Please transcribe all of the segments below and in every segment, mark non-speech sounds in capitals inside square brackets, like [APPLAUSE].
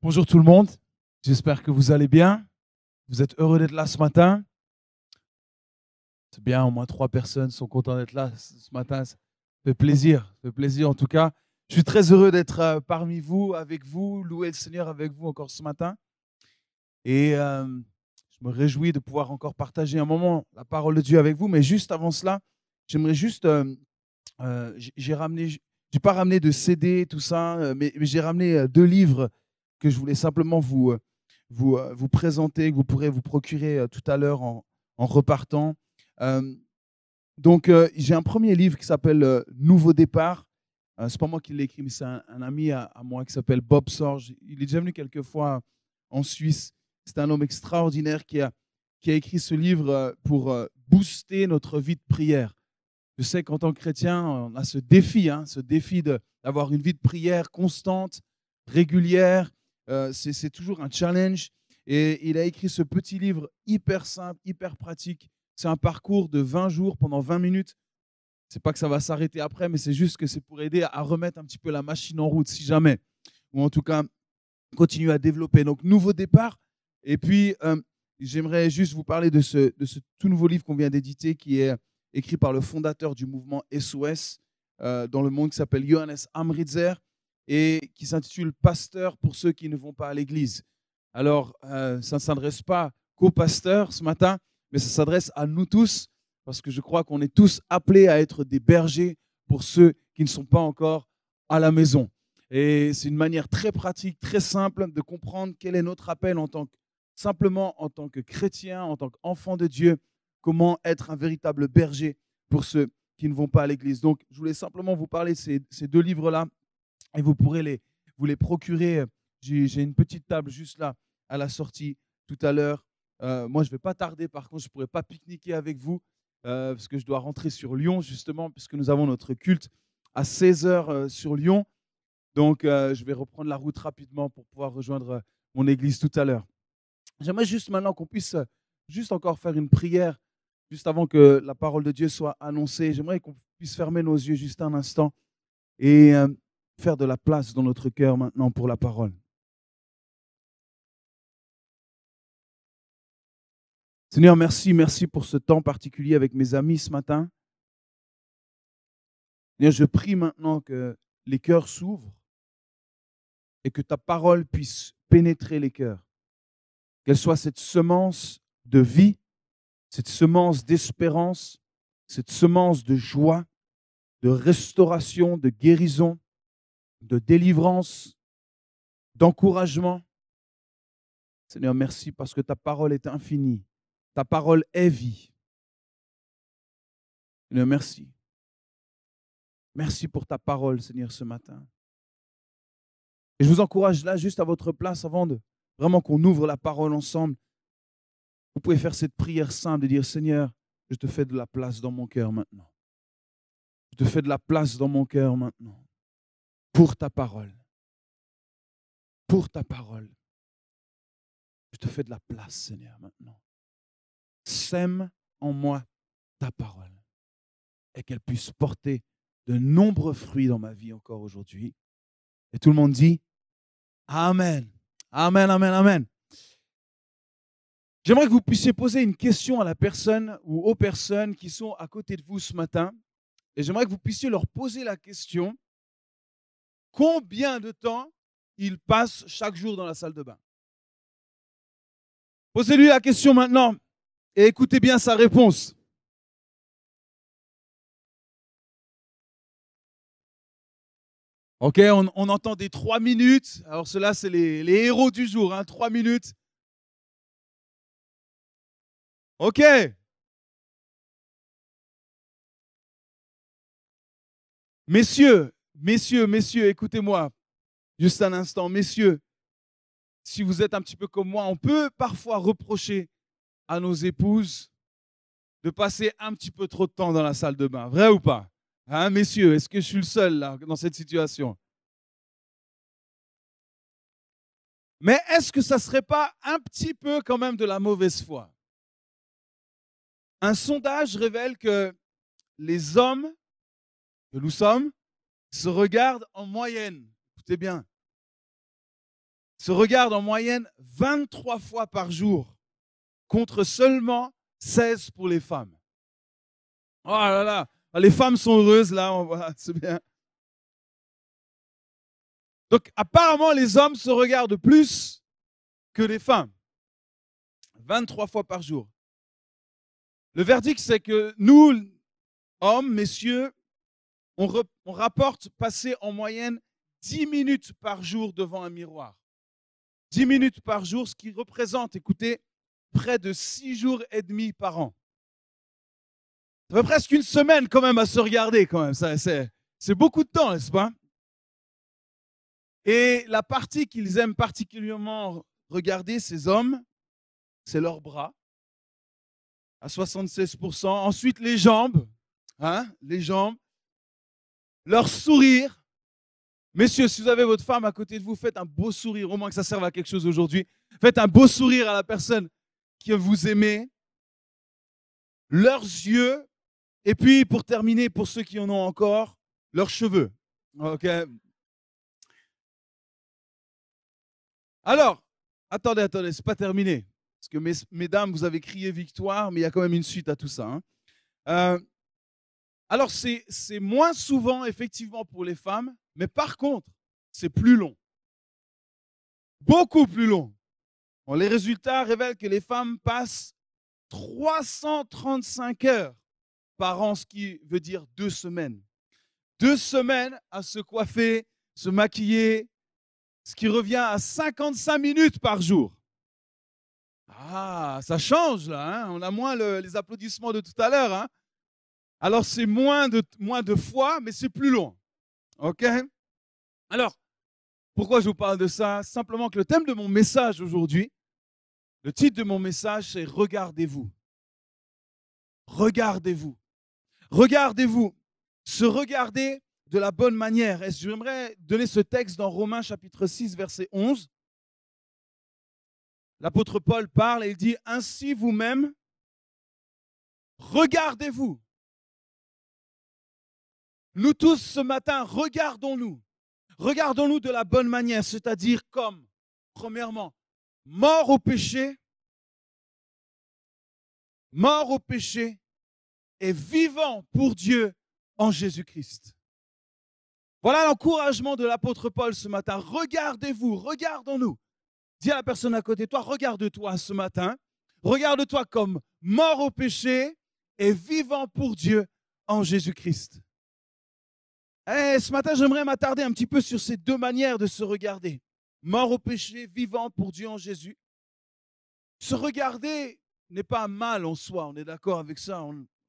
Bonjour tout le monde, j'espère que vous allez bien. Vous êtes heureux d'être là ce matin. C'est bien, au moins trois personnes sont contentes d'être là ce matin. Ça fait plaisir, ça fait plaisir en tout cas. Je suis très heureux d'être euh, parmi vous, avec vous, louer le Seigneur avec vous encore ce matin. Et euh, je me réjouis de pouvoir encore partager un moment la parole de Dieu avec vous. Mais juste avant cela, j'aimerais juste, euh, j'ai ramené, j'ai pas ramené de CD, tout ça, mais j'ai ramené deux livres que je voulais simplement vous, euh, vous, euh, vous présenter, que vous pourrez vous procurer euh, tout à l'heure en, repartant. donc, j'ai un premier livre qui s'appelle Nouveau départ. c'est pas moi qui l'ai écrit, mais c'est un, ami à, moi qui s'appelle Bob Sorge. Il est déjà venu quelques fois en Suisse. C'est un homme extraordinaire qui a, qui a écrit ce livre pour booster notre vie de prière. Je sais qu'en tant que chrétien, on a ce défi, hein, ce défi d'avoir une vie de prière constante, régulière, euh, c'est toujours un challenge. Et il a écrit ce petit livre hyper simple, hyper pratique. C'est un parcours de 20 jours pendant 20 minutes. C'est pas que ça va s'arrêter après, mais c'est juste que c'est pour aider à remettre un petit peu la machine en route, si jamais. Ou en tout cas, continuer à développer. Donc, nouveau départ. Et puis, euh, j'aimerais juste vous parler de ce, tout nouveau livre qu'on vient d'éditer, qui est écrit par le fondateur du mouvement SOS euh, dans le monde, qui s'appelle Johannes Amritzer et qui s'intitule Pasteur pour ceux qui ne vont pas à l'église. Alors, euh, ça ne s'adresse pas qu'aux pasteurs ce matin, mais ça s'adresse à nous tous, parce que je crois qu'on est tous appelés à être des bergers pour ceux qui ne sont pas encore à la maison. Et c'est une manière très pratique, très simple de comprendre quel est notre appel en tant que, simplement en tant que chrétien, en tant qu'enfant de Dieu, comment être un véritable berger pour ceux qui ne vont pas à l'église. Donc, je voulais simplement vous parler de ces, ces deux livres-là et vous pourrez les, vous les procurer. J'ai une petite table juste là à la sortie tout à l'heure. Euh, moi, je ne vais pas tarder. Par contre, je ne pourrai pas pique-niquer avec vous euh, parce que je dois rentrer sur Lyon, justement, puisque nous avons notre culte à 16h euh, sur Lyon. Donc, je vais reprendre la route rapidement pour pouvoir rejoindre mon église tout à l'heure. J'aimerais juste maintenant qu'on puisse juste encore faire une prière, juste avant que la parole de Dieu soit annoncée. J'aimerais qu'on puisse fermer nos yeux juste un instant et faire de la place dans notre cœur maintenant pour la parole. Seigneur, merci, merci pour ce temps particulier avec mes amis ce matin. Seigneur, je prie maintenant que les cœurs s'ouvrent et que ta parole puisse pénétrer les cœurs. Qu'elle soit cette semence de vie, cette semence d'espérance, cette semence de joie, de restauration, de guérison, de délivrance, d'encouragement. Seigneur, merci parce que ta parole est infinie. Ta parole est vie. Seigneur, merci. Merci pour ta parole, Seigneur, ce matin. Et je vous encourage là, juste à votre place, avant de vraiment qu'on ouvre la parole ensemble. Vous pouvez faire cette prière simple de dire, Seigneur, je te fais de la place dans mon cœur maintenant. Je te fais de la place dans mon cœur maintenant pour ta parole. Pour ta parole. Je te fais de la place, Seigneur, maintenant. Sème en moi ta parole et qu'elle puisse porter de nombreux fruits dans ma vie encore aujourd'hui. Et tout le monde dit Amen. Amen, amen, amen. J'aimerais que vous puissiez poser une question à la personne ou aux personnes qui sont à côté de vous ce matin. Et j'aimerais que vous puissiez leur poser la question combien de temps il passe chaque jour dans la salle de bain? Posez-lui la question maintenant et écoutez bien sa réponse. Ok, on, entend des trois minutes. Alors cela, c'est les, héros du jour, hein, trois minutes. Ok. Messieurs, Messieurs, messieurs, écoutez-moi juste un instant. Messieurs, si vous êtes un petit peu comme moi, on peut parfois reprocher à nos épouses de passer un petit peu trop de temps dans la salle de bain. Vrai ou pas? Hein, messieurs, est-ce que je suis le seul là, dans cette situation? Mais est-ce que ça ne serait pas un petit peu quand même de la mauvaise foi? Un sondage révèle que les hommes que nous sommes se regardent en moyenne, écoutez bien, se regardent en moyenne 23 fois par jour, contre seulement 16 pour les femmes. Oh là là, les femmes sont heureuses là, [LAUGHS] c'est bien. Donc apparemment, les hommes se regardent plus que les femmes. 23 fois par jour. Le verdict, c'est que nous, hommes, messieurs, on, rapporte passer en moyenne 10 minutes par jour devant un miroir. 10 minutes par jour, ce qui représente, écoutez, près de 6 jours et demi par an. Ça fait presque une semaine quand même à se regarder quand même. C'est beaucoup de temps, n'est-ce pas? Et la partie qu'ils aiment particulièrement regarder, ces hommes, c'est leurs bras, à 76%. Ensuite, les jambes, hein, les jambes, leur sourire. Messieurs, si vous avez votre femme à côté de vous, faites un beau sourire, au moins que ça serve à quelque chose aujourd'hui. Faites un beau sourire à la personne que vous aimez. Leurs yeux, et puis, pour terminer, pour ceux qui en ont encore, leurs cheveux. OK Alors, attendez, attendez, c'est pas terminé. Parce que, mesdames, vous avez crié victoire, mais il y a quand même une suite à tout ça. Hein. Euh, alors, c'est moins souvent, effectivement, pour les femmes, mais par contre, c'est plus long. Beaucoup plus long. les résultats révèlent que les femmes passent 335 heures par an, ce qui veut dire deux semaines. Deux semaines à se coiffer, se maquiller, ce qui revient à 55 minutes par jour. Ah, ça change là, hein. on a moins les applaudissements de tout à l'heure. Hein. Alors c'est moins de, moins de fois, mais c'est plus long. OK? Alors, pourquoi je vous parle de ça? Simplement que le thème de mon message aujourd'hui, le titre de mon message, c'est Regardez-vous. Regardez-vous. Regardez-vous, se regarder de la bonne manière. Et j'aimerais donner ce texte dans Romains chapitre 6, verset 11. L'apôtre Paul parle et il dit, Ainsi vous-même, regardez-vous. Nous tous ce matin, regardons-nous. Regardons-nous de la bonne manière, c'est-à-dire comme, premièrement, mort au péché, mort au péché, et vivant pour Dieu en Jésus-Christ. Voilà l'encouragement de l'apôtre Paul ce matin. Regardez-vous, regardons-nous. Dis à la personne à côté de toi, regarde-toi ce matin. Regarde-toi comme mort au péché et vivant pour Dieu en Jésus-Christ. Eh, ce matin, j'aimerais m'attarder un petit peu sur ces deux manières de se regarder. Mort au péché, vivant pour Dieu en Jésus. Se regarder n'est pas mal en soi, on est d'accord avec ça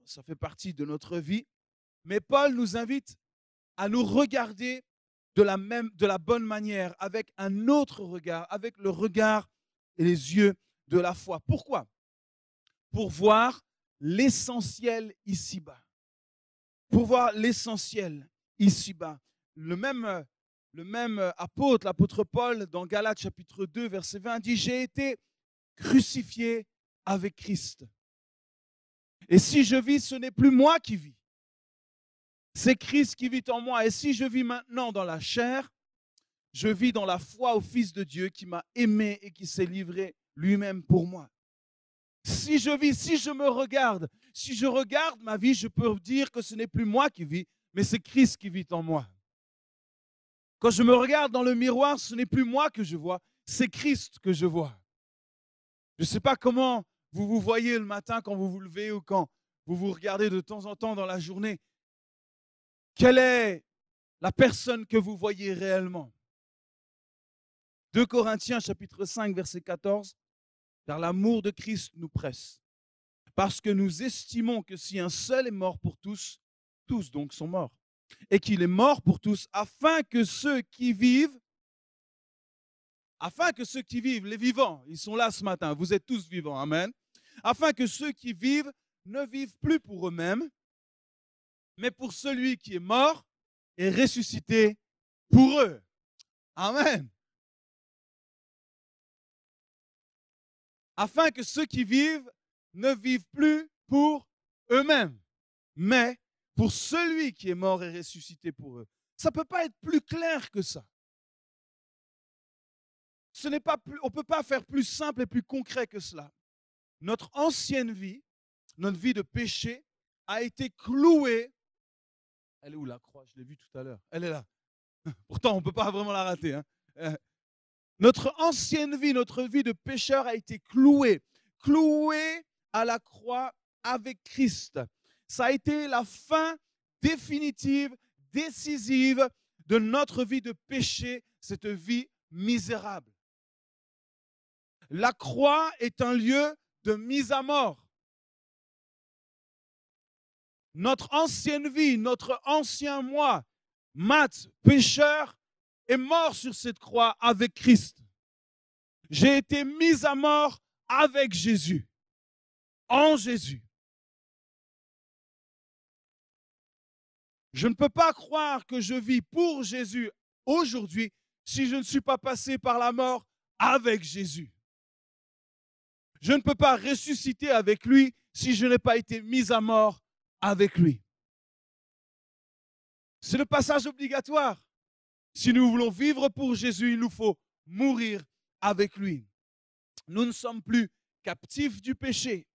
ça fait partie de notre vie. Mais Paul nous invite à nous regarder de la, même, de la bonne manière, avec un autre regard, avec le regard et les yeux de la foi. Pourquoi? Pour voir l'essentiel ici-bas. Pour voir l'essentiel ici-bas. Le même, le même apôtre, l'apôtre Paul, dans Galates chapitre 2, verset 20, dit, j'ai été crucifié avec Christ. Et si je vis, ce n'est plus moi qui vis. C'est Christ qui vit en moi. Et si je vis maintenant dans la chair, je vis dans la foi au Fils de Dieu qui m'a aimé et qui s'est livré lui-même pour moi. Si je vis, si je me regarde, si je regarde ma vie, je peux dire que ce n'est plus moi qui vis, mais c'est Christ qui vit en moi. Quand je me regarde dans le miroir, ce n'est plus moi que je vois, c'est Christ que je vois. Je ne sais pas comment vous vous voyez le matin quand vous vous levez ou quand vous vous regardez de temps en temps dans la journée. Quelle est la personne que vous voyez réellement? 2 Corinthiens chapitre 5 verset 14 car l'amour de Christ nous presse parce que nous estimons que si un seul est mort pour tous, tous donc sont morts et qu'il est mort pour tous afin que ceux qui vivent afin que ceux qui vivent, les vivants, ils sont là ce matin, vous êtes tous vivants, amen, afin que ceux qui vivent ne vivent plus pour eux-mêmes, mais pour celui qui est mort et ressuscité pour eux. Amen. Afin que ceux qui vivent ne vivent plus pour eux-mêmes, mais pour celui qui est mort et ressuscité pour eux. Ça ne peut pas être plus clair que ça. ce on ne peut pas faire plus simple et plus concret que cela. Notre ancienne vie, notre vie de péché, a été clouée. Elle est où la croix? Je l'ai vue tout à l'heure. Elle est là. [LAUGHS] Pourtant, on ne peut pas vraiment la rater. Hein. Euh, notre ancienne vie, notre vie de pécheur a été clouée, clouée à la croix avec Christ. Ça a été la fin définitive, décisive de notre vie de péché, cette vie misérable. La croix est un lieu de mise à mort. Notre ancienne vie, notre ancien moi, Matt, pécheur, est mort sur cette croix avec Christ. J'ai été mis à mort avec Jésus, en Jésus. Je ne peux pas croire que je vis pour Jésus aujourd'hui si je ne suis pas passé par la mort avec Jésus. Je ne peux pas ressusciter avec lui si je n'ai pas été mis à mort avec lui. C'est le passage obligatoire. Si nous voulons vivre pour Jésus, il nous faut mourir avec lui. Nous ne sommes plus captifs du péché.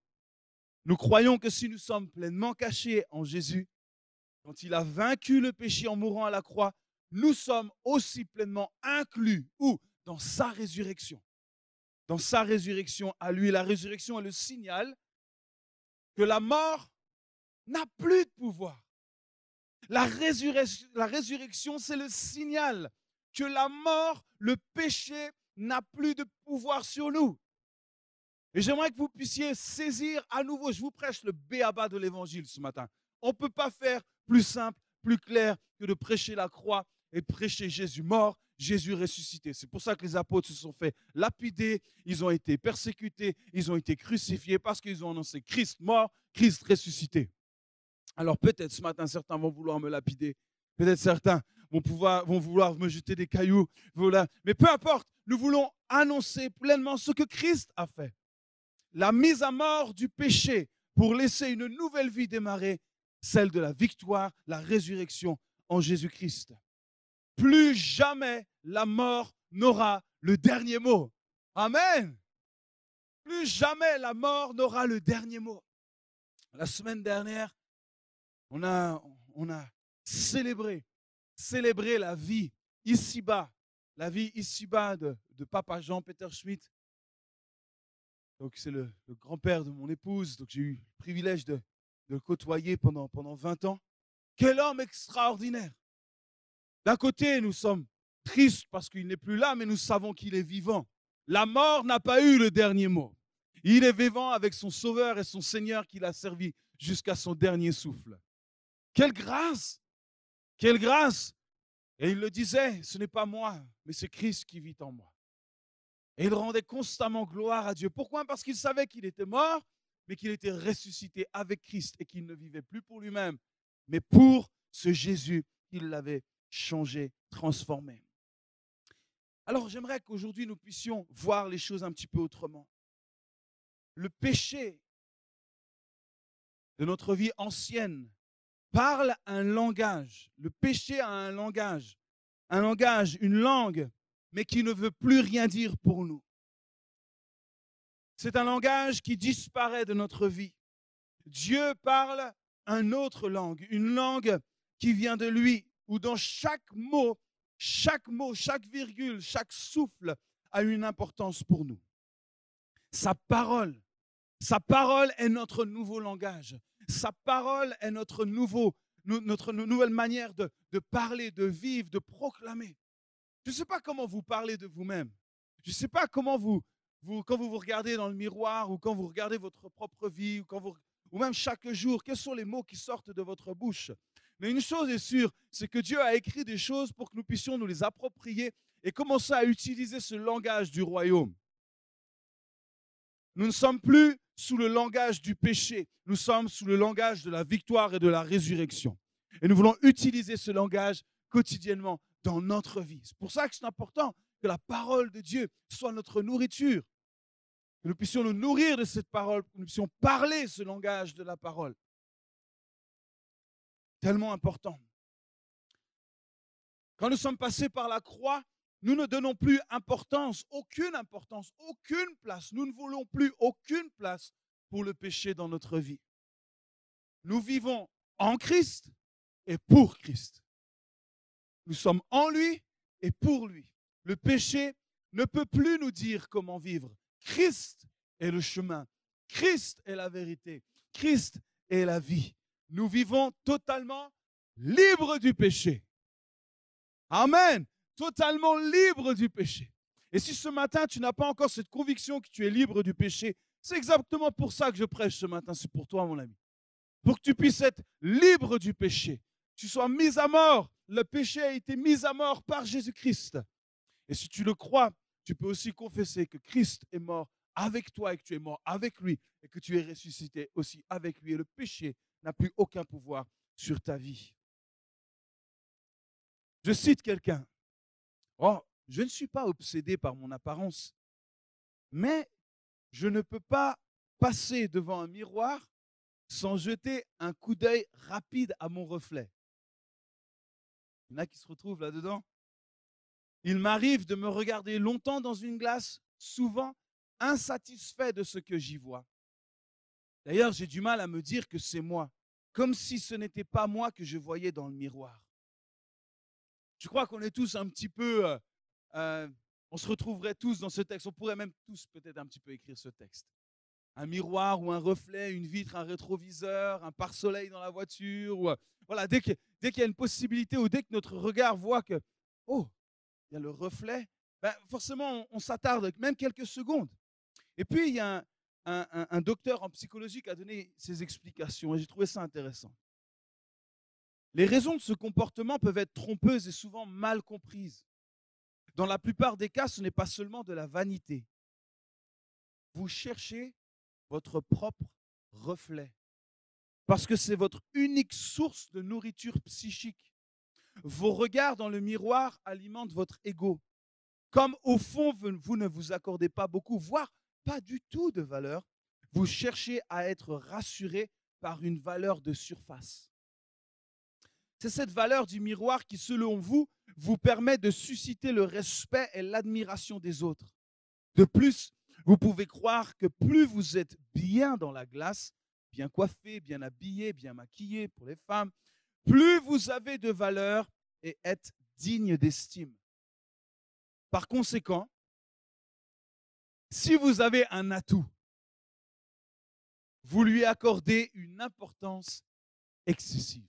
Nous croyons que si nous sommes pleinement cachés en Jésus, quand il a vaincu le péché en mourant à la croix, nous sommes aussi pleinement inclus ou dans sa résurrection. Dans sa résurrection à lui, la résurrection est le signal que la mort n'a plus de pouvoir. La résurrection, la résurrection c'est le signal que la mort, le péché n'a plus de pouvoir sur nous. Et j'aimerais que vous puissiez saisir à nouveau, je vous prêche le béaba de l'évangile ce matin. On ne peut pas faire plus simple, plus clair que de prêcher la croix et prêcher Jésus mort, Jésus ressuscité. C'est pour ça que les apôtres se sont fait lapider, ils ont été persécutés, ils ont été crucifiés parce qu'ils ont annoncé Christ mort, Christ ressuscité. Alors peut-être ce matin, certains vont vouloir me lapider, peut-être certains vont, pouvoir, vont vouloir me jeter des cailloux, voilà. mais peu importe, nous voulons annoncer pleinement ce que Christ a fait. La mise à mort du péché pour laisser une nouvelle vie démarrer, celle de la victoire, la résurrection en Jésus-Christ plus jamais la mort n'aura le dernier mot. Amen. Plus jamais la mort n'aura le dernier mot. La semaine dernière, on a, célébré, célébré la vie ici-bas, la vie ici-bas de, papa Jean-Peter Schmidt. Donc c'est le, grand-père de mon épouse, donc j'ai eu le privilège de, de le côtoyer pendant, pendant 20 ans. Quel homme extraordinaire d'un côté, nous sommes tristes parce qu'il n'est plus là, mais nous savons qu'il est vivant. La mort n'a pas eu le dernier mot. Il est vivant avec son Sauveur et son Seigneur qui l'a servi jusqu'à son dernier souffle. Quelle grâce Quelle grâce Et il le disait, ce n'est pas moi, mais c'est Christ qui vit en moi. Et il rendait constamment gloire à Dieu. Pourquoi? Parce qu'il savait qu'il était mort, mais qu'il était ressuscité avec Christ et qu'il ne vivait plus pour lui-même, mais pour ce Jésus qu'il l'avait changer, transformer. Alors j'aimerais qu'aujourd'hui nous puissions voir les choses un petit peu autrement. Le péché de notre vie ancienne parle un langage. Le péché a un langage, un langage, une langue, mais qui ne veut plus rien dire pour nous. C'est un langage qui disparaît de notre vie. Dieu parle une autre langue, une langue qui vient de lui, où dans chaque mot, chaque mot, chaque virgule, chaque souffle a une importance pour nous. Sa parole, sa parole est notre nouveau langage. Sa parole est notre, nouveau, notre nouvelle manière de parler, de vivre, de proclamer. Je ne sais pas comment vous parlez de vous-même. Je ne sais pas comment vous, quand vous vous regardez dans le miroir ou quand vous regardez votre propre vie ou, quand vous, ou même chaque jour, quels sont les mots qui sortent de votre bouche? Mais une chose est sûre, c'est que Dieu a écrit des choses pour que nous puissions nous les approprier et commencer à utiliser ce langage du royaume. Nous ne sommes plus sous le langage du péché, nous sommes sous le langage de la victoire et de la résurrection. Et nous voulons utiliser ce langage quotidiennement dans notre vie. C'est pour ça que c'est important que la parole de Dieu soit notre nourriture, que nous puissions nous nourrir de cette parole, que nous puissions parler ce langage de la parole tellement important. Quand nous sommes passés par la croix, Nous ne donnons plus importance, aucune importance, aucune place. Nous ne voulons plus aucune place pour le péché dans notre vie. Nous vivons en Christ et pour Christ. Nous sommes en lui et pour lui. Le péché ne peut plus nous dire comment vivre. Christ est le chemin. Christ est la vérité. Christ est la vie. Nous vivons totalement libres du péché. Amen. Totalement libres du péché. Et si ce matin, tu n'as pas encore cette conviction que tu es libre du péché, c'est exactement pour ça que je prêche ce matin. C'est pour toi, mon ami. Pour que tu puisses être libre du péché. Tu sois mis à mort. Le péché a été mis à mort par Jésus-Christ. Et si tu le crois, tu peux aussi confesser que Christ est mort avec toi et que tu es mort avec lui et que tu es ressuscité aussi avec lui. Et le péché n'a plus aucun pouvoir sur ta vie. Je cite quelqu'un. Oh, je ne suis pas obsédé par mon apparence, mais je ne peux pas passer devant un miroir sans jeter un coup d'œil rapide à mon reflet. Il y en a qui se retrouvent là-dedans. Il m'arrive de me regarder longtemps dans une glace, souvent insatisfait de ce que j'y vois. D'ailleurs, j'ai du mal à me dire que c'est moi, comme si ce n'était pas moi que je voyais dans le miroir. Je crois qu'on est tous un petit peu, euh, euh, on se retrouverait tous dans ce texte. On pourrait même tous peut-être un petit peu écrire ce texte. Un miroir ou un reflet, une vitre, un rétroviseur, un pare-soleil dans la voiture. Ou, euh, voilà, dès qu'il y a une possibilité ou dès que notre regard voit que, oh, il y a le reflet, ben, forcément, on, s'attarde même quelques secondes. Et puis, il y a un, docteur en psychologie qui a donné ses explications et j'ai trouvé ça intéressant. Les raisons de ce comportement peuvent être trompeuses et souvent mal comprises. Dans la plupart des cas, ce n'est pas seulement de la vanité. Vous cherchez votre propre reflet parce que c'est votre unique source de nourriture psychique. Vos regards dans le miroir alimentent votre ego. Comme au fond, vous ne vous accordez pas beaucoup, voire pas du tout de valeur, vous cherchez à être rassuré par une valeur de surface. C'est cette valeur du miroir qui, selon vous, vous permet de susciter le respect et l'admiration des autres. De plus, vous pouvez croire que plus vous êtes bien dans la glace, bien coiffé, bien habillé, bien maquillé pour les femmes, plus vous avez de valeur et êtes digne d'estime. Par conséquent, si vous avez un atout, vous lui accordez une importance excessive.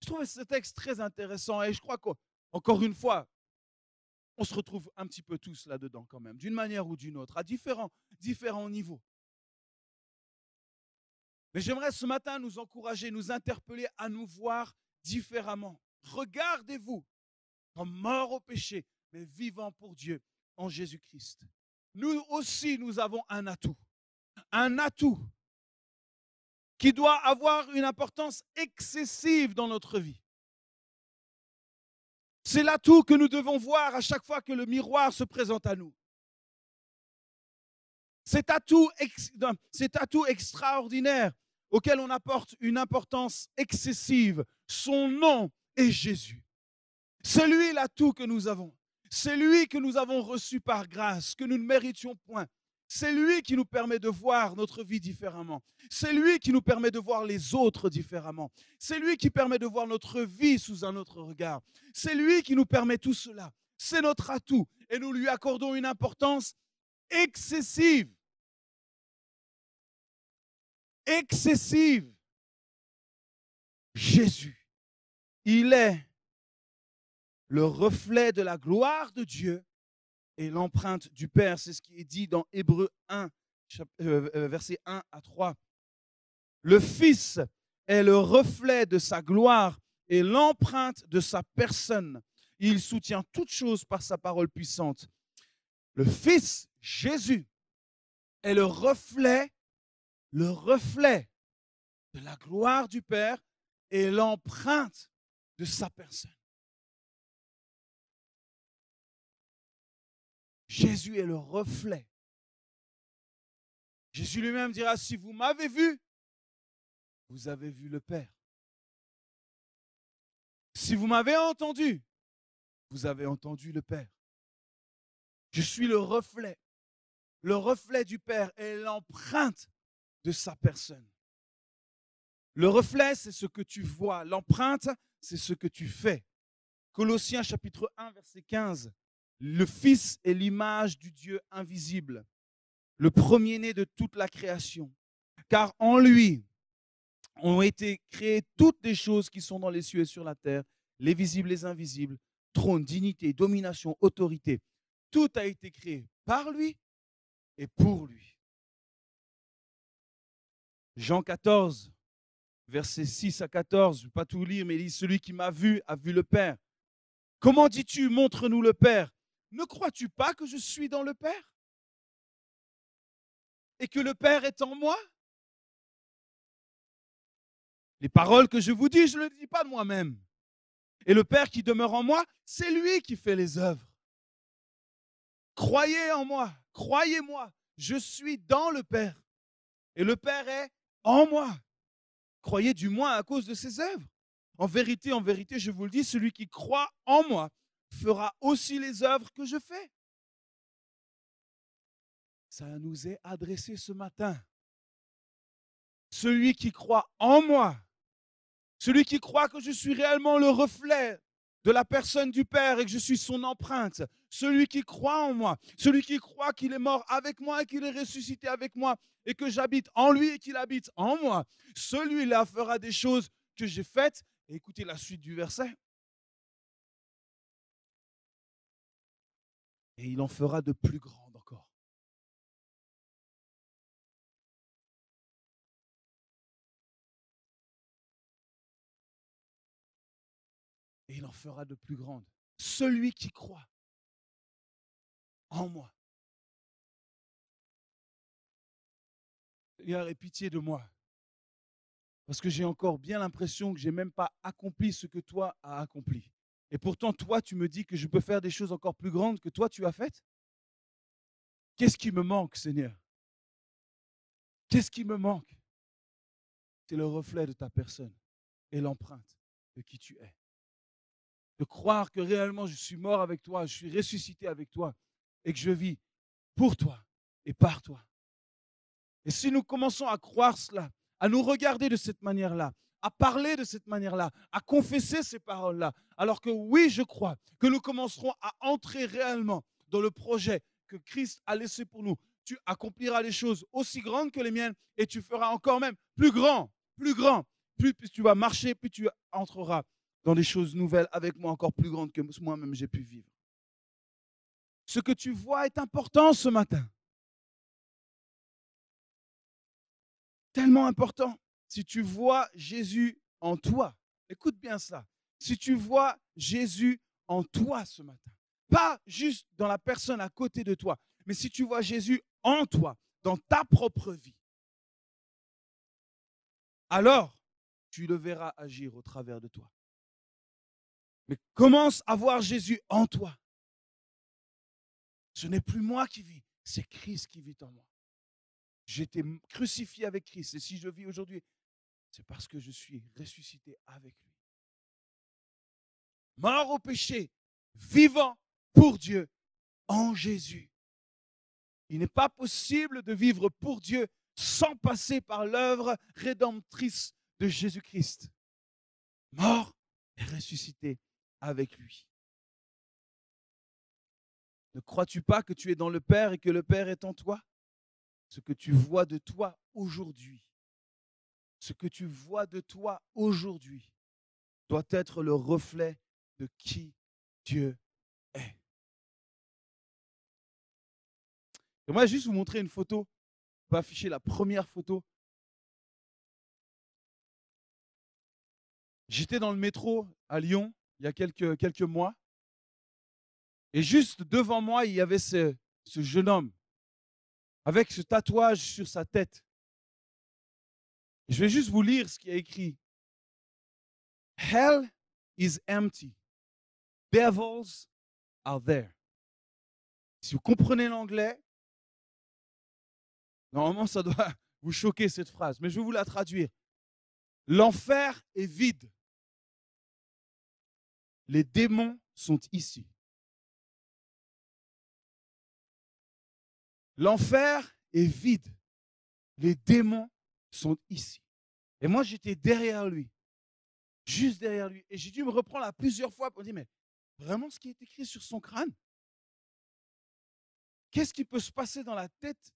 Je trouve ce texte très intéressant et je crois qu'encore une fois, on se retrouve un petit peu tous là-dedans quand même, d'une manière ou d'une autre, à différents, différents niveaux. Mais j'aimerais ce matin nous encourager, nous interpeller à nous voir différemment. Regardez-vous comme mort au péché, mais vivant pour Dieu en Jésus-Christ. Nous aussi, nous avons un atout. Un atout qui doit avoir une importance excessive dans notre vie. C'est l'atout que nous devons voir à chaque fois que le miroir se présente à nous. Cet atout, cet atout extraordinaire auquel on apporte une importance excessive, son nom est Jésus. C'est lui l'atout que nous avons. C'est lui que nous avons reçu par grâce, que nous ne méritions point. C'est lui qui nous permet de voir notre vie différemment. C'est lui qui nous permet de voir les autres différemment. C'est lui qui permet de voir notre vie sous un autre regard. C'est lui qui nous permet tout cela. C'est notre atout et nous lui accordons une importance excessive. Excessive. Jésus, il est le reflet de la gloire de Dieu et l'empreinte du Père. C'est ce qui est dit dans Hébreu 1, euh, euh, verset 1 à 3. Le Fils est le reflet de sa gloire et l'empreinte de sa personne. Il soutient toutes choses par sa parole puissante. Le Fils, Jésus, est le reflet, le reflet de la gloire du Père et l'empreinte de sa personne. Jésus est le reflet. Jésus lui-même dira, si vous m'avez vu, vous avez vu le Père. Si vous m'avez entendu, vous avez entendu le Père. Je suis le reflet, le reflet du Père et l'empreinte de sa personne. Le reflet, c'est ce que tu vois. L'empreinte, c'est ce que tu fais. Colossiens chapitre 1, verset 15. Le Fils est l'image du Dieu invisible, le premier-né de toute la création. Car en lui ont été créées toutes les choses qui sont dans les cieux et sur la terre, les visibles, les invisibles, trône, dignité, domination, autorité. Tout a été créé par lui et pour lui. Jean 14, versets 6 à 14, je ne vais pas tout lire, mais il dit, celui qui m'a vu a vu le Père. Comment dis-tu, montre-nous le Père? Ne crois-tu pas que je suis dans le Père? Et que le Père est en moi? Les paroles que je vous dis, je ne les dis pas moi-même. Et le Père qui demeure en moi, c'est lui qui fait les œuvres. Croyez en moi, croyez-moi, je suis dans le Père. Et le Père est en moi. Croyez du moins à cause de ses œuvres. En vérité, en vérité, je vous le dis, celui qui croit en moi fera aussi les œuvres que je fais. Ça nous est adressé ce matin. Celui qui croit en moi, celui qui croit que je suis réellement le reflet de la personne du Père et que je suis son empreinte, celui qui croit en moi, celui qui croit qu'il est mort avec moi et qu'il est ressuscité avec moi et que j'habite en lui et qu'il habite en moi, celui-là fera des choses que j'ai faites. écoutez la suite du verset. Et il en fera de plus grandes encore. Et il en fera de plus grandes. Celui qui croit en moi. Seigneur, aie pitié de moi. Parce que j'ai encore bien l'impression que je n'ai même pas accompli ce que toi as accompli. Et pourtant, toi, tu me dis que je peux faire des choses encore plus grandes que toi, tu as faites. Qu'est-ce qui me manque, Seigneur? Qu'est-ce qui me manque? C'est le reflet de ta personne et l'empreinte de qui tu es. De croire que réellement je suis mort avec toi, je suis ressuscité avec toi et que je vis pour toi et par toi. Et si nous commençons à croire cela, à nous regarder de cette manière-là, à parler de cette manière-là, à confesser ces paroles-là, alors que oui, je crois que nous commencerons à entrer réellement dans le projet que Christ a laissé pour nous. Tu accompliras les choses aussi grandes que les miennes et tu feras encore même plus grand, plus grand. Plus, tu vas marcher, plus tu entreras dans des choses nouvelles avec moi encore plus grandes que moi-même j'ai pu vivre. Ce que tu vois est important ce matin. Tellement important. Si tu vois Jésus en toi, écoute bien ça. Si tu vois Jésus en toi ce matin, pas juste dans la personne à côté de toi, mais si tu vois Jésus en toi, dans ta propre vie, alors tu le verras agir au travers de toi. Mais commence à voir Jésus en toi. Ce n'est plus moi qui vis, c'est Christ qui vit en moi. J'étais crucifié avec Christ. Et si je vis aujourd'hui, c'est parce que je suis ressuscité avec lui. Mort au péché, vivant pour Dieu en Jésus. Il n'est pas possible de vivre pour Dieu sans passer par l'œuvre rédemptrice de Jésus-Christ. Mort et ressuscité avec lui. Ne crois-tu pas que tu es dans le Père et que le Père est en toi? Ce que tu vois de toi aujourd'hui, ce que tu vois de toi aujourd'hui doit être le reflet de qui Dieu est. J'aimerais juste vous montrer une photo. Je vais afficher la première photo. J'étais dans le métro à Lyon il y a quelques, quelques mois. Et juste devant moi, il y avait ce, jeune homme avec ce tatouage sur sa tête. Je vais juste vous lire ce qui est écrit. Hell is empty. Devils are there. Si vous comprenez l'anglais, normalement ça doit [LAUGHS] vous choquer cette phrase, mais je vais vous la traduire. L'enfer est vide. Les démons sont ici. L'enfer est vide. Les démons sont ici. Et moi, j'étais derrière lui, juste derrière lui. Et j'ai dû me reprendre à plusieurs fois pour dire, mais vraiment ce qui est écrit sur son crâne? Qu'est-ce qui peut se passer dans la tête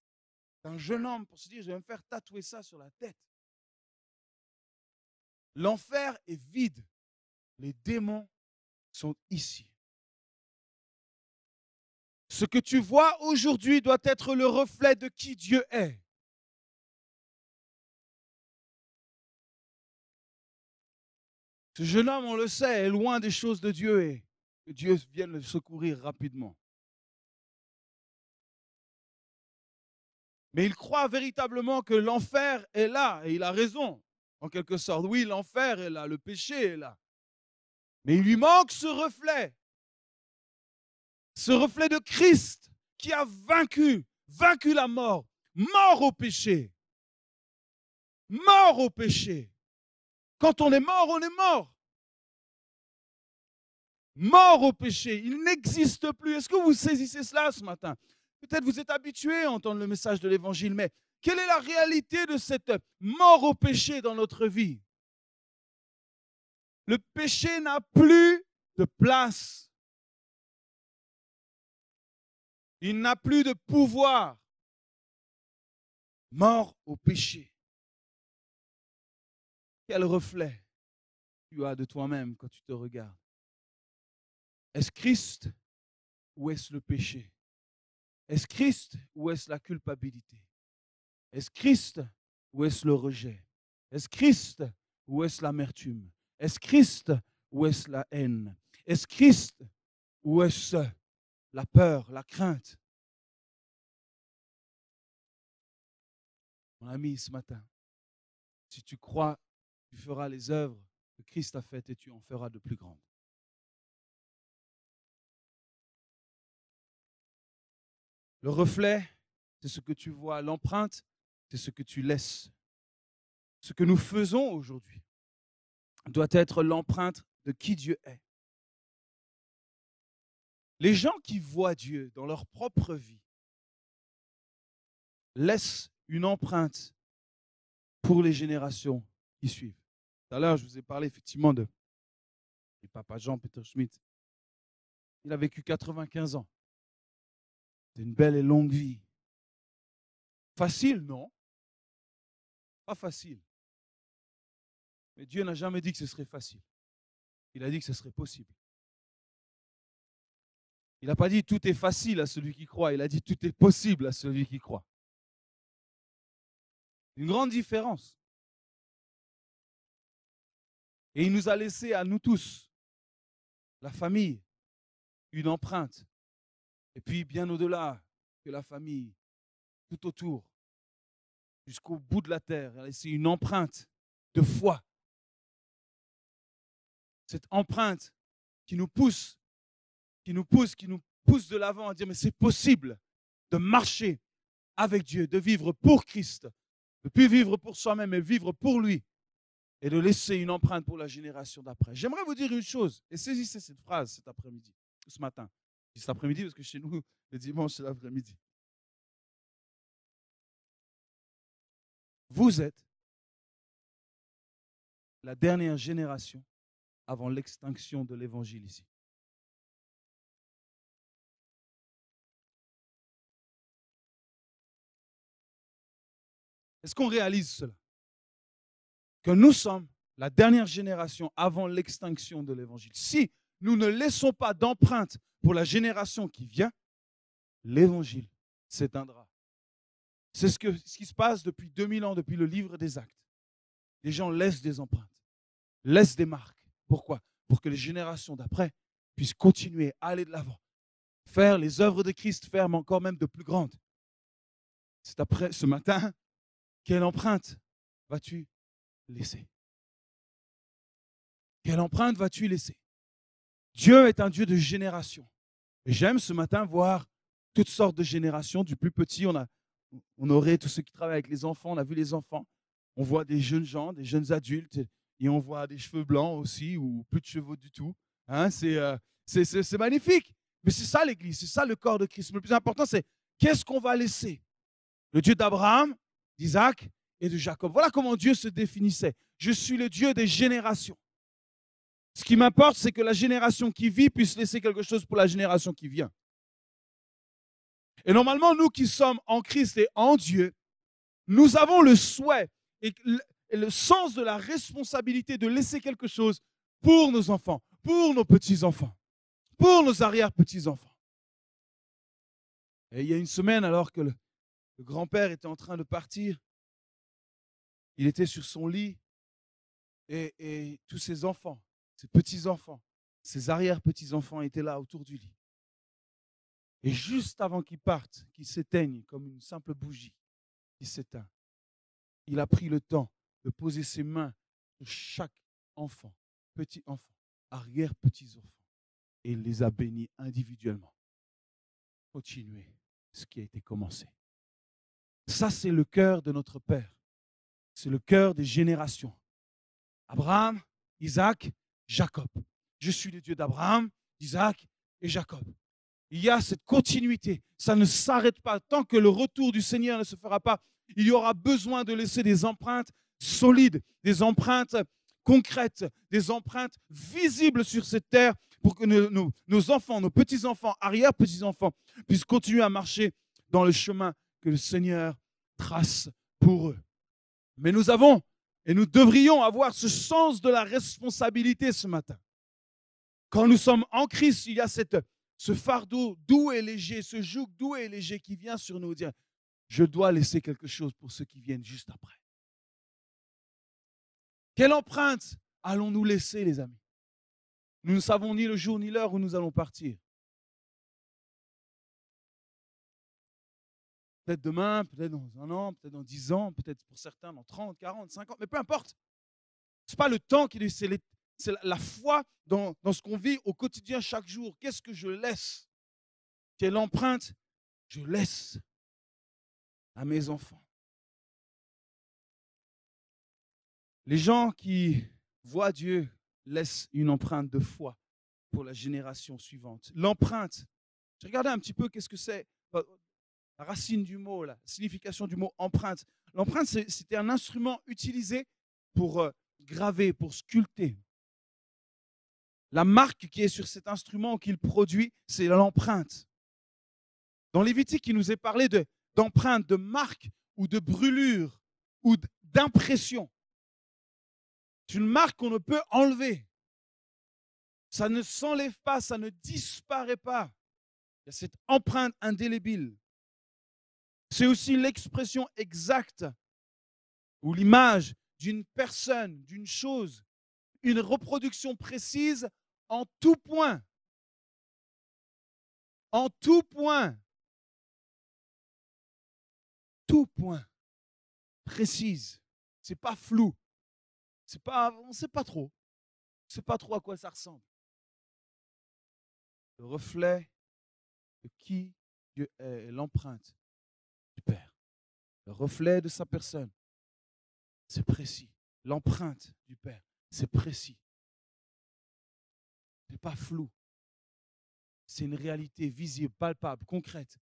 d'un jeune homme pour se dire, je vais me faire tatouer ça sur la tête? L'enfer est vide. Les démons sont ici. Ce que tu vois aujourd'hui doit être le reflet de qui Dieu est. Ce jeune homme, on le sait, est loin des choses de Dieu et que Dieu vienne le secourir rapidement. Mais il croit véritablement que l'enfer est là, et il a raison, en quelque sorte. Oui, l'enfer est là, le péché est là. Mais il lui manque ce reflet, ce reflet de Christ qui a vaincu, vaincu la mort, mort au péché, mort au péché. Quand on est mort, on est mort. Mort au péché, il n'existe plus. Est-ce que vous saisissez cela ce matin? Peut-être vous êtes habitué à entendre le message de l'Évangile, mais quelle est la réalité de cette mort au péché dans notre vie? Le péché n'a plus de place. Il n'a plus de pouvoir. Mort au péché. Quel reflet tu as de toi-même quand tu te regardes. Est-ce Christ ou est-ce le péché? Est-ce Christ ou est-ce la culpabilité? Est-ce Christ ou est-ce le rejet? Est-ce Christ ou est-ce l'amertume? Est-ce Christ ou est-ce la haine? Est-ce Christ ou est-ce la peur, la crainte Mon ami, ce matin, si tu crois, tu feras les œuvres que Christ a faites et tu en feras de plus grandes. Le reflet, c'est ce que tu vois. L'empreinte, c'est ce que tu laisses. Ce que nous faisons aujourd'hui doit être l'empreinte de qui Dieu est. Les gens qui voient Dieu dans leur propre vie laissent une empreinte pour les générations qui suivent. Tout à l'heure, je vous ai parlé effectivement de papa Jean-Peter Schmidt. Il a vécu 95 ans une belle et longue vie. Facile, non? Pas facile. Mais Dieu n'a jamais dit que ce serait facile. Il a dit que ce serait possible. Il n'a pas dit tout est facile à celui qui croit. Il a dit tout est possible à celui qui croit. Une grande différence. Et il nous a laissé à nous tous, la famille, une empreinte et puis, bien au-delà que la famille, tout autour, jusqu'au bout de la terre, c'est une empreinte de foi. Cette empreinte qui nous pousse, qui nous pousse, qui nous pousse de l'avant à dire, mais c'est possible de marcher avec Dieu, de vivre pour Christ, de plus vivre pour soi-même, mais vivre pour lui, et de laisser une empreinte pour la génération d'après. J'aimerais vous dire une chose, et saisissez cette phrase cet après-midi, ce matin cet après-midi parce que chez nous, le dimanche, c'est l'après-midi. Vous êtes la dernière génération avant l'extinction de l'évangile ici. Est-ce qu'on réalise cela? Que nous sommes la dernière génération avant l'extinction de l'évangile. Si nous ne laissons pas d'empreinte pour la génération qui vient, l'évangile s'éteindra. C'est ce, ce qui se passe depuis 2000 ans, depuis le livre des actes. Les gens laissent des empreintes, laissent des marques. Pourquoi? Pour que les générations d'après puissent continuer à aller de l'avant, faire les œuvres de Christ, faire encore même de plus grandes. C'est après ce matin, quelle empreinte vas-tu laisser? Quelle empreinte vas-tu laisser? Dieu est un Dieu de génération. J'aime ce matin voir toutes sortes de générations, du plus petit, on, a, on aurait tous ceux qui travaillent avec les enfants, on a vu les enfants, on voit des jeunes gens, des jeunes adultes, et on voit des cheveux blancs aussi, ou plus de cheveux du tout. Hein, c'est, euh, magnifique. Mais c'est ça l'Église, c'est ça le corps de Christ. Mais le plus important, c'est qu'est-ce qu'on va laisser? Le Dieu d'Abraham, d'Isaac et de Jacob. Voilà comment Dieu se définissait. Je suis le Dieu des générations. Ce qui m'importe, c'est que la génération qui vit puisse laisser quelque chose pour la génération qui vient. Et normalement, nous qui sommes en Christ et en Dieu, nous avons le souhait et le sens de la responsabilité de laisser quelque chose pour nos enfants, pour nos petits-enfants, pour nos arrière-petits-enfants. Et il y a une semaine, alors que le, grand-père était en train de partir, il était sur son lit et, tous ses enfants, ses petits-enfants, ses arrière-petits-enfants étaient là autour du lit. Et juste avant qu'il parte, qu'il s'éteigne comme une simple bougie qui s'éteint, il a pris le temps de poser ses mains sur chaque enfant, petit enfant, arrière-petits-enfants, et il les a bénis individuellement. Continuez ce qui a été commencé. Ça, c'est le cœur de notre Père. C'est le cœur des générations. Abraham, Isaac, Jacob. Je suis le Dieu d'Abraham, d'Isaac et Jacob. Il y a cette continuité. Ça ne s'arrête pas. Tant que le retour du Seigneur ne se fera pas, il y aura besoin de laisser des empreintes solides, des empreintes concrètes, des empreintes visibles sur cette terre pour que nos, enfants, nos petits-enfants, arrière-petits-enfants puissent continuer à marcher dans le chemin que le Seigneur trace pour eux. Mais nous avons et nous devrions avoir ce sens de la responsabilité ce matin. Quand nous sommes en Christ, il y a ce fardeau doux et léger, ce joug doux et léger qui vient sur nous dire, je dois laisser quelque chose pour ceux qui viennent juste après. Quelle empreinte allons-nous laisser, les amis? Nous ne savons ni le jour ni l'heure où nous allons partir. Peut-être demain, peut-être dans un an, peut-être dans dix ans, peut-être pour certains dans 30, 40, 50, mais peu importe. Ce n'est pas le temps qui est, c'est, la, foi dans, ce qu'on vit au quotidien chaque jour. Qu'est-ce que je laisse? Quelle empreinte je laisse à mes enfants? Les gens qui voient Dieu laissent une empreinte de foi pour la génération suivante. L'empreinte, j'ai regardé un petit peu qu'est-ce que c'est, la racine du mot, la signification du mot empreinte. L'empreinte, c'était un instrument utilisé pour euh, graver, pour sculpter. La marque qui est sur cet instrument qu'il produit, c'est l'empreinte. Dans Lévitique, il nous est parlé d'empreinte, de, de marque ou de brûlure ou d'impression. C'est une marque qu'on ne peut enlever. Ça ne s'enlève pas, ça ne disparaît pas. Il y a cette empreinte indélébile. C'est aussi l'expression exacte ou l'image d'une personne, d'une chose, une reproduction précise en tout point. En tout point. Tout point. Précise. C'est pas flou. C'est pas, on ne sait pas trop. On ne sait pas trop à quoi ça ressemble. Le reflet de qui Dieu est, l'empreinte Père. Le reflet de sa personne, c'est précis. L'empreinte du Père, c'est précis. Ce n'est pas flou. C'est une réalité visible, palpable, concrète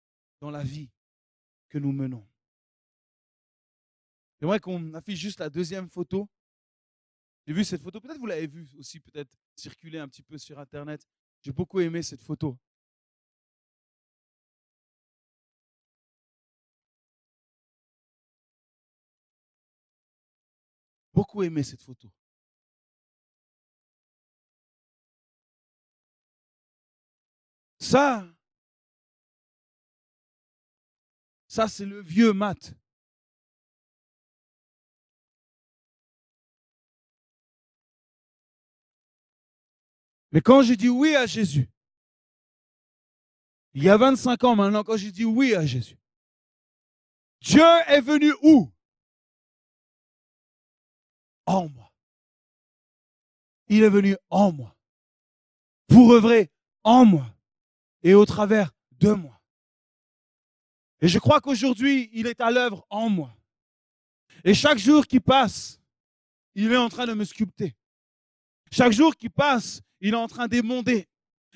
dans la vie que nous menons. J'aimerais qu'on affiche juste la deuxième photo. J'ai vu cette photo, peut-être vous l'avez vue aussi, peut-être circuler un petit peu sur Internet. J'ai beaucoup aimé cette photo. Beaucoup aimé cette photo. Ça, ça c'est le vieux mat. Mais quand j'ai dit oui à Jésus, il y a 25 ans maintenant, quand j'ai dit oui à Jésus, Dieu est venu où? En moi. Il est venu en moi. Pour œuvrer en moi et au travers de moi. Et je crois qu'aujourd'hui, il est à l'œuvre en moi. Et chaque jour qui passe, il est en train de me sculpter. Chaque jour qui passe, il est en train d'émonder.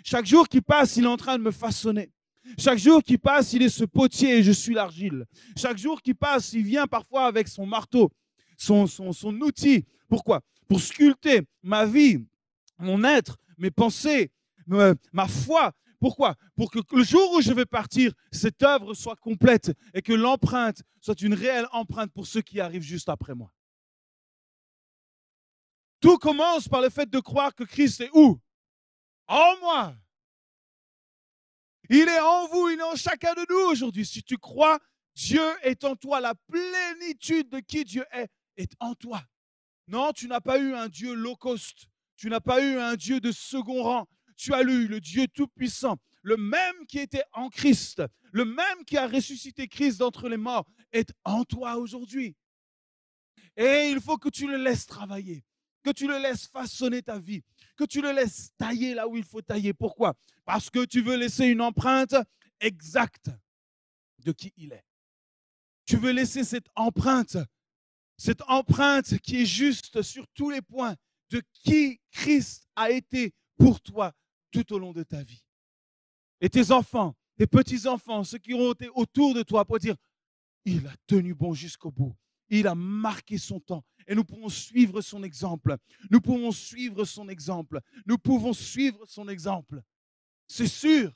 Chaque jour qui passe, il est en train de me façonner. Chaque jour qui passe, il est ce potier et je suis l'argile. Chaque jour qui passe, il vient parfois avec son marteau, son, outil. Pourquoi? Pour sculpter ma vie, mon être, mes pensées, ma foi. Pourquoi? Pour que le jour où je vais partir, cette œuvre soit complète et que l'empreinte soit une réelle empreinte pour ceux qui arrivent juste après moi. Tout commence par le fait de croire que Christ est où? En moi. Il est en vous, il est en chacun de nous aujourd'hui. Si tu crois, Dieu est en toi. La plénitude de qui Dieu est est en toi. Non, tu n'as pas eu un Dieu low cost. Tu n'as pas eu un Dieu de second rang. Tu as eu le Dieu tout-puissant, le même qui était en Christ, le même qui a ressuscité Christ d'entre les morts, est en toi aujourd'hui. Et il faut que tu le laisses travailler, que tu le laisses façonner ta vie, que tu le laisses tailler là où il faut tailler. Pourquoi? Parce que tu veux laisser une empreinte exacte de qui il est. Tu veux laisser cette empreinte, cette empreinte qui est juste sur tous les points de qui Christ a été pour toi tout au long de ta vie. Et tes enfants, tes petits-enfants, ceux qui ont été autour de toi pour dire, il a tenu bon jusqu'au bout. Il a marqué son temps. Et nous pouvons suivre son exemple. Nous pouvons suivre son exemple. Nous pouvons suivre son exemple. C'est sûr,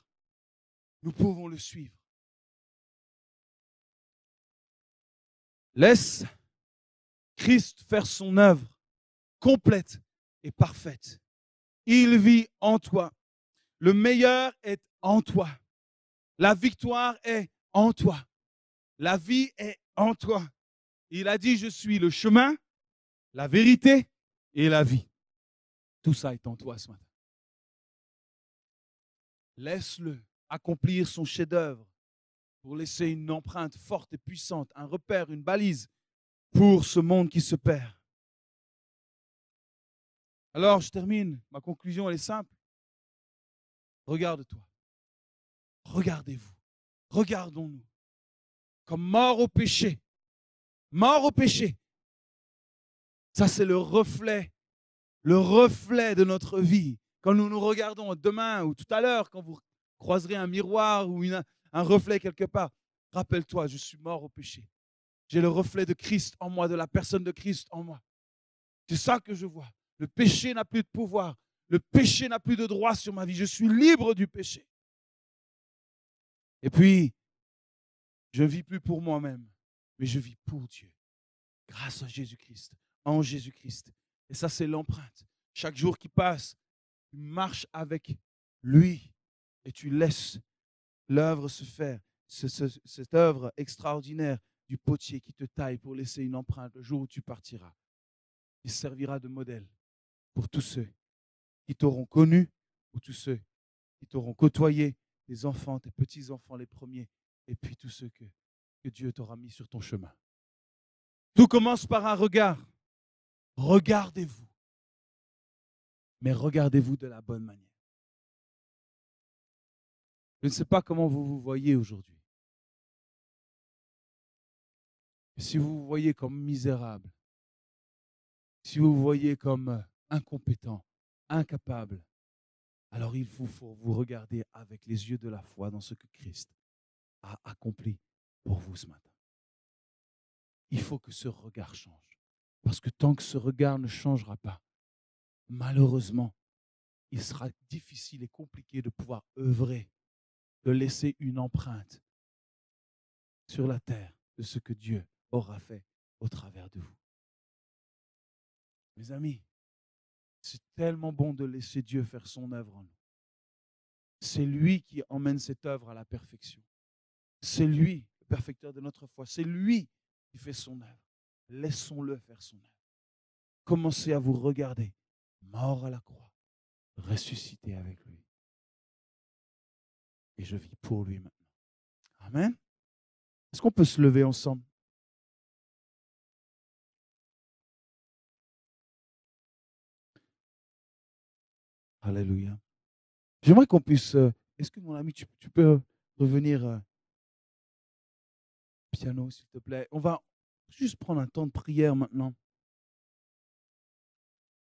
nous pouvons le suivre. Laisse Christ faire son œuvre complète et parfaite. Il vit en toi. Le meilleur est en toi. La victoire est en toi. La vie est en toi. Il a dit, je suis le chemin, la vérité et la vie. Tout ça est en toi ce matin. Laisse-le accomplir son chef-d'œuvre pour laisser une empreinte forte et puissante, un repère, une balise pour ce monde qui se perd. Alors, je termine. Ma conclusion, elle est simple. Regarde-toi. Regardez-vous. Regardons-nous. Comme mort au péché. Mort au péché. Ça, c'est le reflet, le reflet de notre vie. Quand nous nous regardons demain ou tout à l'heure, quand vous croiserez un miroir ou un reflet quelque part, rappelle-toi, je suis mort au péché. J'ai le reflet de Christ en moi, de la personne de Christ en moi. C'est ça que je vois. Le péché n'a plus de pouvoir. Le péché n'a plus de droit sur ma vie. Je suis libre du péché. Et puis, je ne vis plus pour moi-même, mais je vis pour Dieu. Grâce à Jésus-Christ, en Jésus-Christ. Et ça, c'est l'empreinte. Chaque jour qui passe, tu marches avec lui et tu laisses l'œuvre se faire, cette œuvre extraordinaire potier qui te taille pour laisser une empreinte le jour où tu partiras. Il servira de modèle pour tous ceux qui t'auront connu ou tous ceux qui t'auront côtoyé, tes enfants, tes petits-enfants les premiers, et puis tous ceux que, que Dieu t'aura mis sur ton chemin. Tout commence par un regard. Regardez-vous. Mais regardez-vous de la bonne manière. Je ne sais pas comment vous vous voyez aujourd'hui. Si vous vous voyez comme misérable, si vous vous voyez comme euh, incompétent, incapable, alors il faut, vous regarder avec les yeux de la foi dans ce que Christ a accompli pour vous ce matin. Il faut que ce regard change. Parce que tant que ce regard ne changera pas, malheureusement, il sera difficile et compliqué de pouvoir œuvrer, de laisser une empreinte sur la terre de ce que Dieu aura fait au travers de vous. Mes amis, c'est tellement bon de laisser Dieu faire son œuvre en nous. C'est lui qui emmène cette œuvre à la perfection. C'est lui, le perfecteur de notre foi. C'est lui qui fait son œuvre. Laissons-le faire son œuvre. Commencez à vous regarder, mort à la croix, ressuscité avec lui. Et je vis pour lui maintenant. Amen. Est-ce qu'on peut se lever ensemble? Alléluia. J'aimerais qu'on puisse. Euh, est-ce que mon ami, tu, peux revenir euh, piano, s'il te plaît? On va juste prendre un temps de prière maintenant.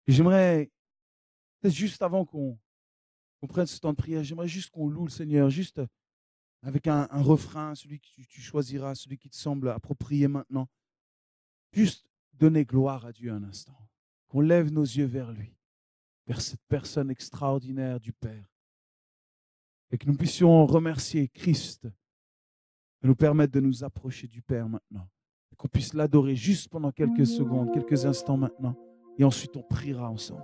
J'aimerais, juste avant qu'on prenne ce temps de prière. J'aimerais juste qu'on loue le Seigneur, juste avec un, refrain, celui que tu choisiras, celui qui te semble approprié maintenant. Juste donner gloire à Dieu un instant. Qu'on lève nos yeux vers lui, vers cette personne extraordinaire du Père. Et que nous puissions remercier Christ de nous permettre de nous approcher du Père maintenant. Et Qu'on puisse l'adorer juste pendant quelques secondes, quelques instants maintenant. Et ensuite, on priera ensemble.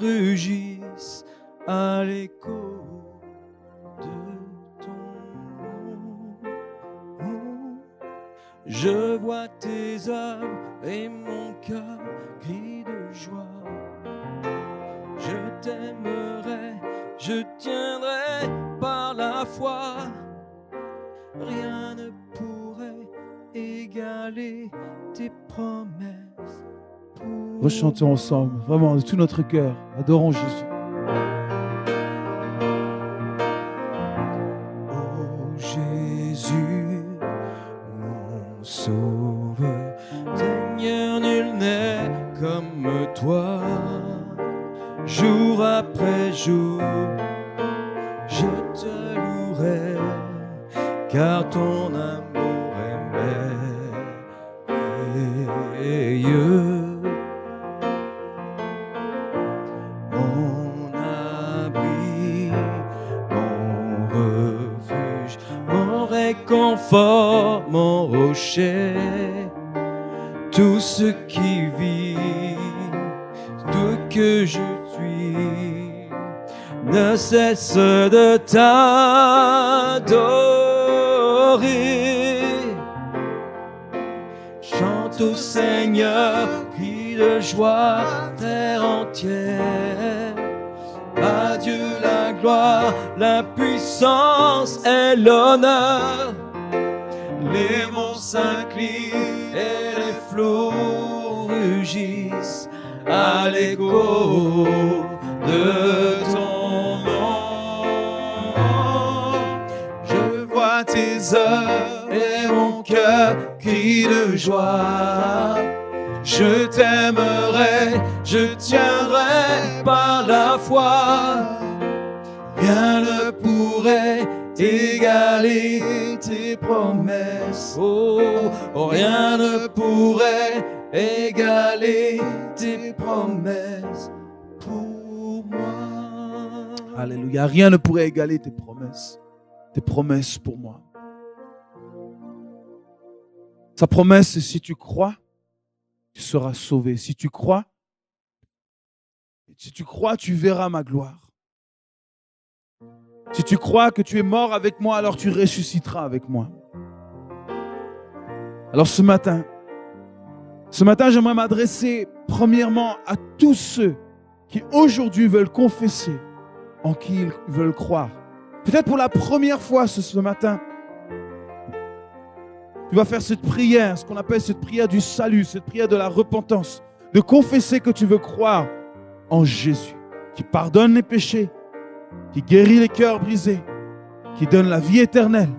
Rugissent à l'écho Rechantons ensemble, vraiment de tout notre cœur. Adorons Jésus. Oh, rien ne pourrait égaler tes promesses pour moi. Alléluia. Rien ne pourrait égaler tes promesses. Tes promesses pour moi. Sa promesse, c'est si tu crois, tu seras sauvé. Si tu crois, si tu crois, tu verras ma gloire. Si tu crois que tu es mort avec moi, alors tu ressusciteras avec moi. Alors ce matin, ce matin, j'aimerais m'adresser premièrement à tous ceux qui aujourd'hui veulent confesser en qui ils veulent croire. Peut-être pour la première fois ce, ce matin, tu vas faire cette prière, ce qu'on appelle cette prière du salut, cette prière de la repentance, de confesser que tu veux croire en Jésus, qui pardonne les péchés, qui guérit les cœurs brisés, qui donne la vie éternelle.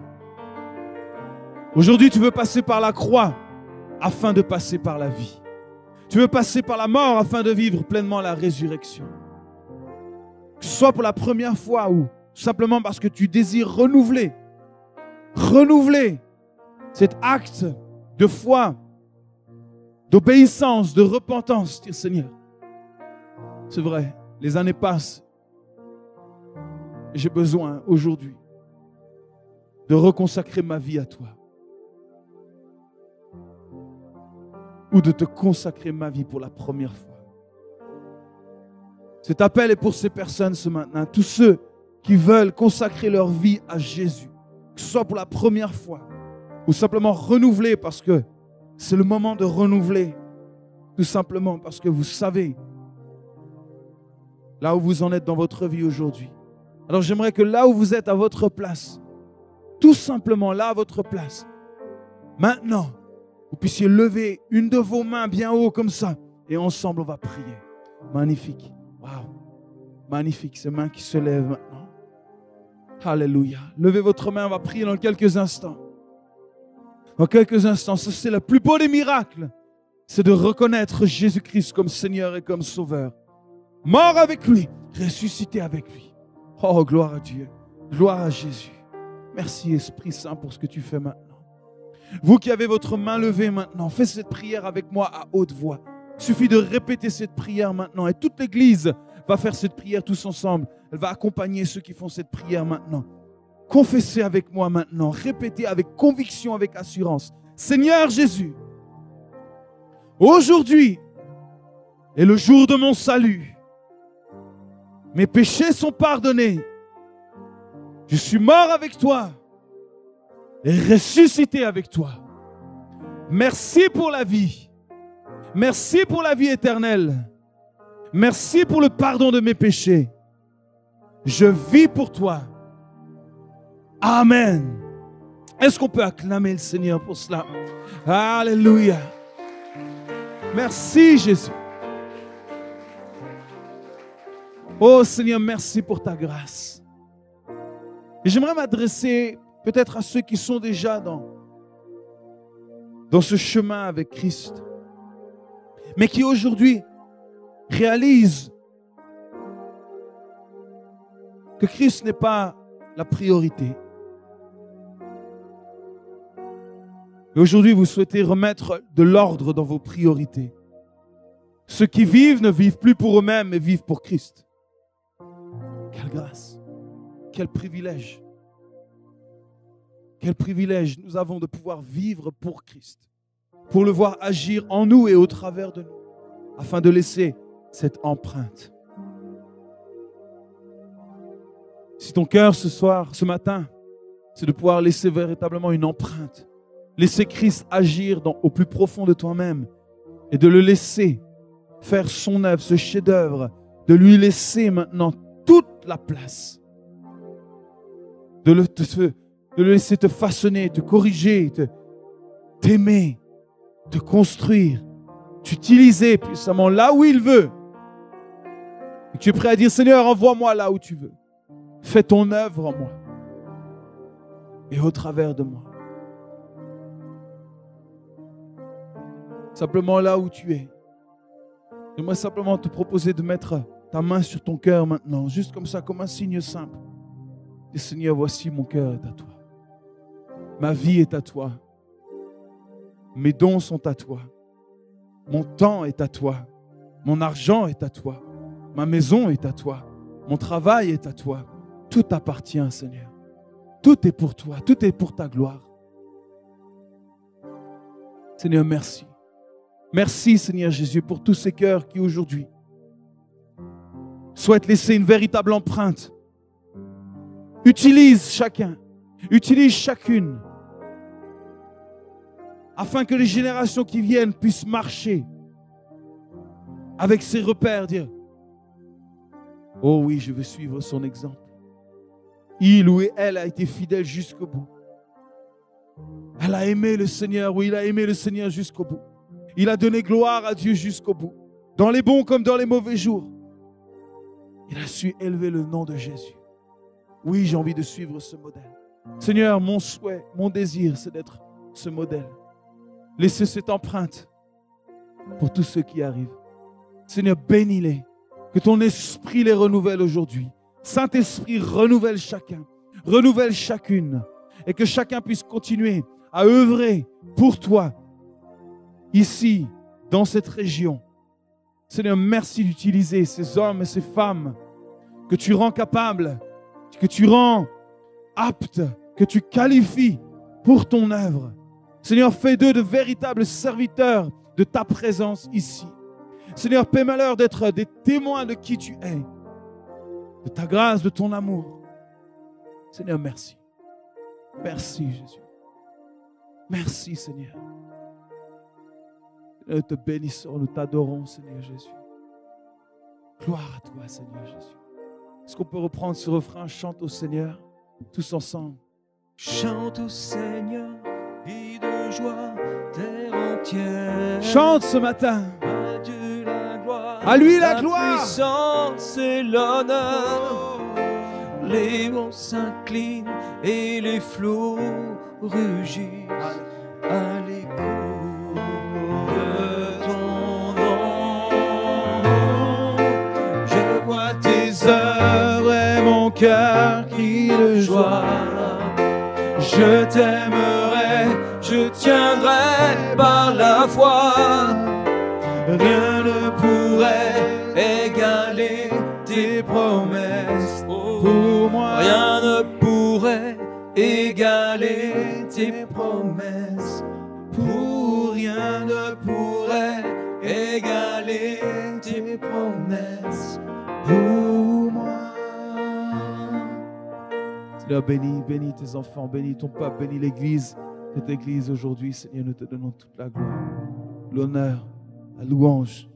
Aujourd'hui, tu veux passer par la croix afin de passer par la vie. Tu veux passer par la mort afin de vivre pleinement la résurrection. Que soit pour la première fois ou simplement parce que tu désires renouveler, renouveler cet acte de foi d'obéissance, de repentance. Dire Seigneur, c'est vrai, les années passent. J'ai besoin aujourd'hui de reconsacrer ma vie à toi. Ou de te consacrer ma vie pour la première fois. Cet appel est pour ces personnes ce matin, tous ceux qui veulent consacrer leur vie à Jésus, que ce soit pour la première fois ou simplement renouveler parce que c'est le moment de renouveler, tout simplement parce que vous savez là où vous en êtes dans votre vie aujourd'hui. Alors j'aimerais que là où vous êtes à votre place, tout simplement là à votre place, maintenant, vous puissiez lever une de vos mains bien haut comme ça et ensemble on va prier. Magnifique. Waouh. Magnifique, ces mains qui se lèvent maintenant. Alléluia. Levez votre main, on va prier dans quelques instants. Dans quelques instants, c'est le plus beau des miracles. C'est de reconnaître Jésus-Christ comme Seigneur et comme Sauveur. Mort avec lui, ressuscité avec lui. Oh, gloire à Dieu. Gloire à Jésus. Merci Esprit Saint pour ce que tu fais maintenant. Vous qui avez votre main levée maintenant, faites cette prière avec moi à haute voix. Il suffit de répéter cette prière maintenant et toute l'Église va faire cette prière tous ensemble. Elle va accompagner ceux qui font cette prière maintenant. Confessez avec moi maintenant, répétez avec conviction, avec assurance. Seigneur Jésus, aujourd'hui est le jour de mon salut. Mes péchés sont pardonnés. Je suis mort avec toi ressuscité avec toi. Merci pour la vie. Merci pour la vie éternelle. Merci pour le pardon de mes péchés. Je vis pour toi. Amen. Est-ce qu'on peut acclamer le Seigneur pour cela? Alléluia. Merci Jésus. Oh Seigneur, merci pour ta grâce. J'aimerais m'adresser peut-être à ceux qui sont déjà dans, ce chemin avec Christ, mais qui aujourd'hui réalisent que Christ n'est pas la priorité. Et aujourd'hui, vous souhaitez remettre de l'ordre dans vos priorités. Ceux qui vivent ne vivent plus pour eux-mêmes, mais vivent pour Christ. Quelle grâce, quel privilège. Quel privilège nous avons de pouvoir vivre pour Christ, pour le voir agir en nous et au travers de nous, afin de laisser cette empreinte. Si ton cœur ce soir, ce matin, c'est de pouvoir laisser véritablement une empreinte, laisser Christ agir au plus profond de toi-même et de le laisser faire son œuvre, ce chef-d'œuvre, de lui laisser maintenant toute la place, de le, de le laisser te façonner, te corriger, t'aimer, te construire, t'utiliser puissamment là où il veut. Et tu es prêt à dire, Seigneur, envoie-moi là où tu veux. Fais ton œuvre en moi et au travers de moi. Simplement là où tu es. J'aimerais simplement te proposer de mettre ta main sur ton cœur maintenant, juste comme ça, comme un signe simple. Et Seigneur, voici mon cœur est à toi. Ma vie est à toi. Mes dons sont à toi. Mon temps est à toi. Mon argent est à toi. Ma maison est à toi. Mon travail est à toi. Tout appartient, Seigneur. Tout est pour toi. Tout est pour ta gloire. Seigneur, merci. Merci, Seigneur Jésus, pour tous ces cœurs qui aujourd'hui souhaitent laisser une véritable empreinte. Utilise chacun, utilise chacune, afin que les générations qui viennent puissent marcher avec ses repères, dire, oh oui, je veux suivre son exemple. Il ou elle a été fidèle jusqu'au bout. Elle a aimé le Seigneur, oui, il a aimé le Seigneur jusqu'au bout. Il a donné gloire à Dieu jusqu'au bout, dans les bons comme dans les mauvais jours. Il a su élever le nom de Jésus. Oui, j'ai envie de suivre ce modèle. Seigneur, mon souhait, mon désir, c'est d'être ce modèle. Laissez cette empreinte pour tous ceux qui arrivent. Seigneur, bénis-les. Que ton esprit les renouvelle aujourd'hui. Saint-Esprit, renouvelle chacun, renouvelle chacune. Et que chacun puisse continuer à œuvrer pour toi, ici, dans cette région. Seigneur, merci d'utiliser ces hommes et ces femmes que tu rends capables, que tu rends aptes, que tu qualifies pour ton œuvre. Seigneur, fais d'eux de véritables serviteurs de ta présence ici. Seigneur, paie-moi d'être des témoins de qui tu es, de ta grâce, de ton amour. Seigneur, merci. Merci, Jésus. Merci, Seigneur. Nous te bénissons, nous t'adorons, Seigneur Jésus. Gloire à toi, Seigneur Jésus. Est-ce qu'on peut reprendre ce refrain Chante au Seigneur, tous ensemble. Chante au Seigneur, vie de joie, terre entière. Chante ce matin. À Dieu la gloire. À lui la, gloire. La puissance et l'honneur. Les monts s'inclinent et les flots rugissent à l'écho de ton nom. Je vois tes œuvres et mon cœur crie Je t'aimerai, je tiendrai par la foi. Rien ne pourrait égaler tes promesses pour moi. Rien ne pourrait égaler tes promesses. Pour rien ne pourrait égaler tes promesses pour Seigneur, bénis, bénis tes enfants, bénis ton peuple, bénis l'Église, cette Église aujourd'hui. Seigneur, nous te donnons toute la gloire, l'honneur, la louange.